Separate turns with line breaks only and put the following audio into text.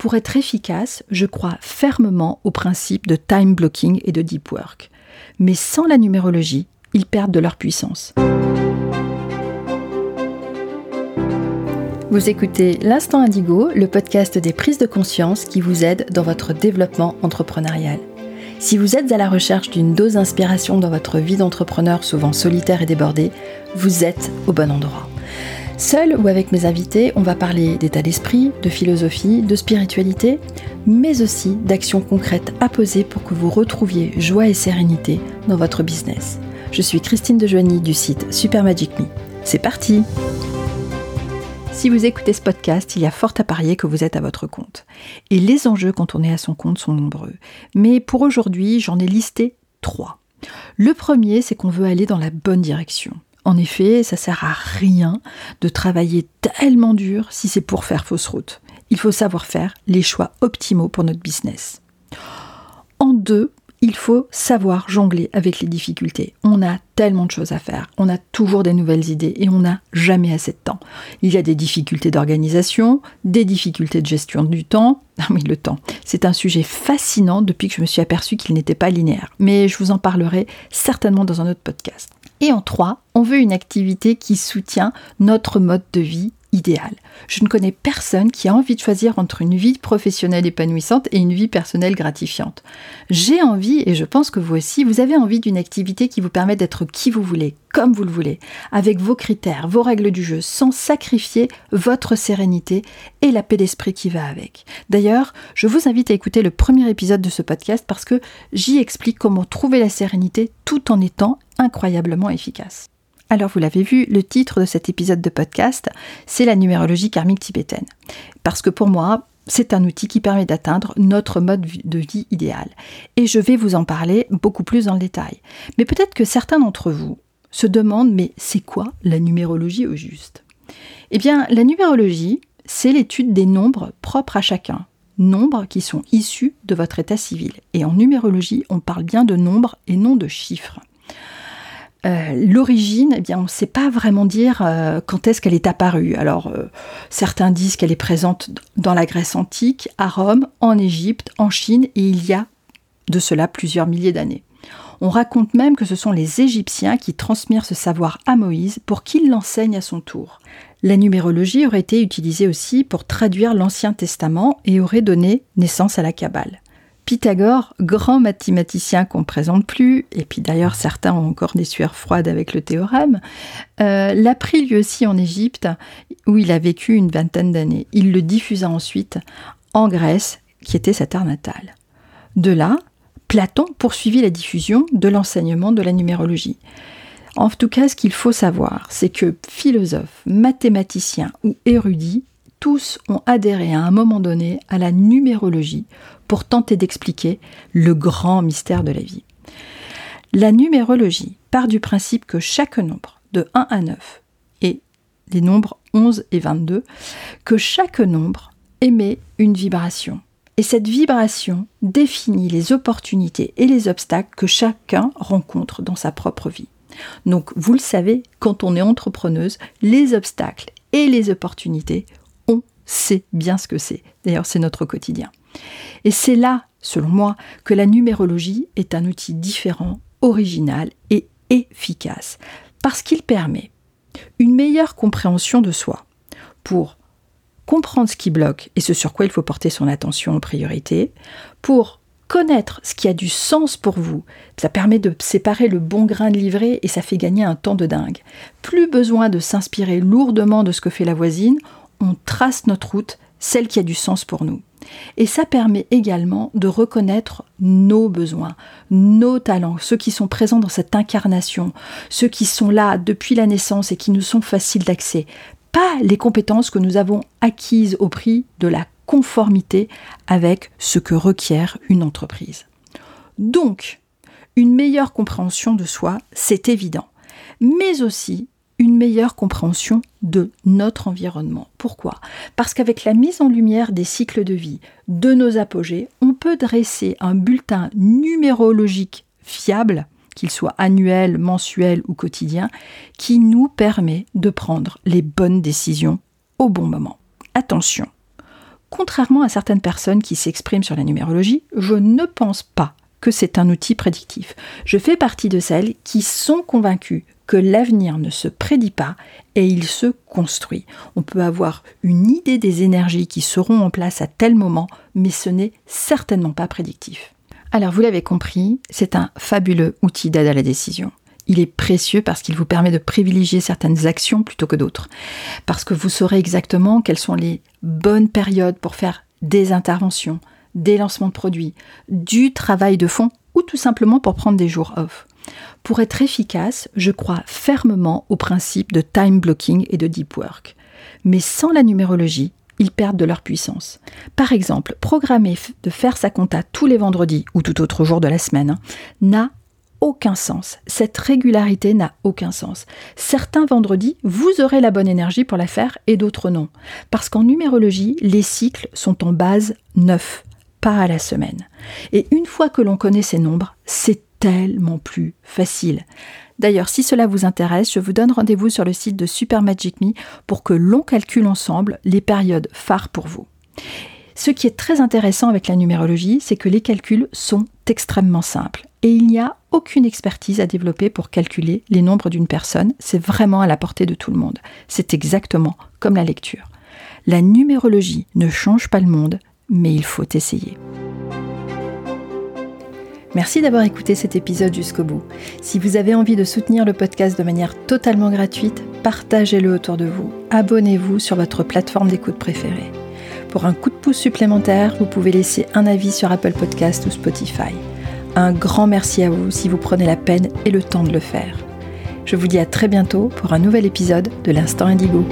Pour être efficace, je crois fermement au principe de time blocking et de deep work. Mais sans la numérologie, ils perdent de leur puissance. Vous écoutez L'Instant Indigo, le podcast des prises de conscience qui vous aide dans votre développement entrepreneurial. Si vous êtes à la recherche d'une dose d'inspiration dans votre vie d'entrepreneur souvent solitaire et débordée, vous êtes au bon endroit. Seul ou avec mes invités, on va parler d'état d'esprit, de philosophie, de spiritualité, mais aussi d'actions concrètes à poser pour que vous retrouviez joie et sérénité dans votre business. Je suis Christine Dejoigny du site Super Magic Me. C'est parti! Si vous écoutez ce podcast, il y a fort à parier que vous êtes à votre compte. Et les enjeux quand on est à son compte sont nombreux. Mais pour aujourd'hui, j'en ai listé trois. Le premier, c'est qu'on veut aller dans la bonne direction. En effet, ça sert à rien de travailler tellement dur si c'est pour faire fausse route. Il faut savoir faire les choix optimaux pour notre business. En deux, il faut savoir jongler avec les difficultés. On a tellement de choses à faire, on a toujours des nouvelles idées et on n'a jamais assez de temps. Il y a des difficultés d'organisation, des difficultés de gestion du temps. Ah oui, le temps, c'est un sujet fascinant depuis que je me suis aperçu qu'il n'était pas linéaire. Mais je vous en parlerai certainement dans un autre podcast. Et en trois, on veut une activité qui soutient notre mode de vie idéal. Je ne connais personne qui a envie de choisir entre une vie professionnelle épanouissante et une vie personnelle gratifiante. J'ai envie, et je pense que vous aussi, vous avez envie d'une activité qui vous permet d'être qui vous voulez, comme vous le voulez, avec vos critères, vos règles du jeu, sans sacrifier votre sérénité et la paix d'esprit qui va avec. D'ailleurs, je vous invite à écouter le premier épisode de ce podcast parce que j'y explique comment trouver la sérénité tout en étant incroyablement efficace. Alors vous l'avez vu, le titre de cet épisode de podcast, c'est la numérologie karmique tibétaine. Parce que pour moi, c'est un outil qui permet d'atteindre notre mode de vie idéal. Et je vais vous en parler beaucoup plus en détail. Mais peut-être que certains d'entre vous se demandent, mais c'est quoi la numérologie au juste? Eh bien, la numérologie, c'est l'étude des nombres propres à chacun. Nombres qui sont issus de votre état civil. Et en numérologie, on parle bien de nombres et non de chiffres. Euh, l'origine, eh bien, on ne sait pas vraiment dire euh, quand est-ce qu'elle est apparue. Alors, euh, certains disent qu'elle est présente dans la Grèce antique, à Rome, en Égypte, en Chine, et il y a de cela plusieurs milliers d'années. On raconte même que ce sont les Égyptiens qui transmirent ce savoir à Moïse pour qu'il l'enseigne à son tour. La numérologie aurait été utilisée aussi pour traduire l'Ancien Testament et aurait donné naissance à la Kabbale. Pythagore, grand mathématicien qu'on ne présente plus, et puis d'ailleurs certains ont encore des sueurs froides avec le théorème, euh, l'a pris lui aussi en Égypte, où il a vécu une vingtaine d'années. Il le diffusa ensuite en Grèce, qui était sa terre natale. De là, Platon poursuivit la diffusion de l'enseignement de la numérologie. En tout cas, ce qu'il faut savoir, c'est que philosophes, mathématiciens ou érudits, tous ont adhéré à un moment donné à la numérologie pour tenter d'expliquer le grand mystère de la vie. La numérologie part du principe que chaque nombre, de 1 à 9, et les nombres 11 et 22, que chaque nombre émet une vibration. Et cette vibration définit les opportunités et les obstacles que chacun rencontre dans sa propre vie. Donc, vous le savez, quand on est entrepreneuse, les obstacles et les opportunités, sait bien ce que c'est. D'ailleurs, c'est notre quotidien. Et c'est là, selon moi, que la numérologie est un outil différent, original et efficace, parce qu'il permet une meilleure compréhension de soi pour comprendre ce qui bloque et ce sur quoi il faut porter son attention en priorité, pour connaître ce qui a du sens pour vous. Ça permet de séparer le bon grain de livret et ça fait gagner un temps de dingue. Plus besoin de s'inspirer lourdement de ce que fait la voisine, on trace notre route, celle qui a du sens pour nous. Et ça permet également de reconnaître nos besoins, nos talents, ceux qui sont présents dans cette incarnation, ceux qui sont là depuis la naissance et qui nous sont faciles d'accès. Pas les compétences que nous avons acquises au prix de la conformité avec ce que requiert une entreprise. Donc, une meilleure compréhension de soi, c'est évident, mais aussi meilleure compréhension de notre environnement. Pourquoi? Parce qu'avec la mise en lumière des cycles de vie, de nos apogées, on peut dresser un bulletin numérologique fiable, qu'il soit annuel, mensuel ou quotidien, qui nous permet de prendre les bonnes décisions au bon moment. Attention, contrairement à certaines personnes qui s'expriment sur la numérologie, je ne pense pas que c'est un outil prédictif. Je fais partie de celles qui sont convaincues l'avenir ne se prédit pas et il se construit. On peut avoir une idée des énergies qui seront en place à tel moment, mais ce n'est certainement pas prédictif. Alors vous l'avez compris, c'est un fabuleux outil d'aide à la décision. Il est précieux parce qu'il vous permet de privilégier certaines actions plutôt que d'autres. Parce que vous saurez exactement quelles sont les bonnes périodes pour faire des interventions, des lancements de produits, du travail de fond ou tout simplement pour prendre des jours off. Pour être efficace, je crois fermement au principe de time blocking et de deep work. Mais sans la numérologie, ils perdent de leur puissance. Par exemple, programmer de faire sa compta tous les vendredis ou tout autre jour de la semaine n'a aucun sens. Cette régularité n'a aucun sens. Certains vendredis, vous aurez la bonne énergie pour la faire et d'autres non. Parce qu'en numérologie, les cycles sont en base 9, pas à la semaine. Et une fois que l'on connaît ces nombres, c'est tellement plus facile. D'ailleurs, si cela vous intéresse, je vous donne rendez-vous sur le site de Super Magic Me pour que l'on calcule ensemble les périodes phares pour vous. Ce qui est très intéressant avec la numérologie, c'est que les calculs sont extrêmement simples et il n'y a aucune expertise à développer pour calculer les nombres d'une personne, c'est vraiment à la portée de tout le monde. C'est exactement comme la lecture. La numérologie ne change pas le monde, mais il faut essayer. Merci d'avoir écouté cet épisode jusqu'au bout. Si vous avez envie de soutenir le podcast de manière totalement gratuite, partagez-le autour de vous. Abonnez-vous sur votre plateforme d'écoute préférée. Pour un coup de pouce supplémentaire, vous pouvez laisser un avis sur Apple Podcast ou Spotify. Un grand merci à vous si vous prenez la peine et le temps de le faire. Je vous dis à très bientôt pour un nouvel épisode de l'Instant Indigo.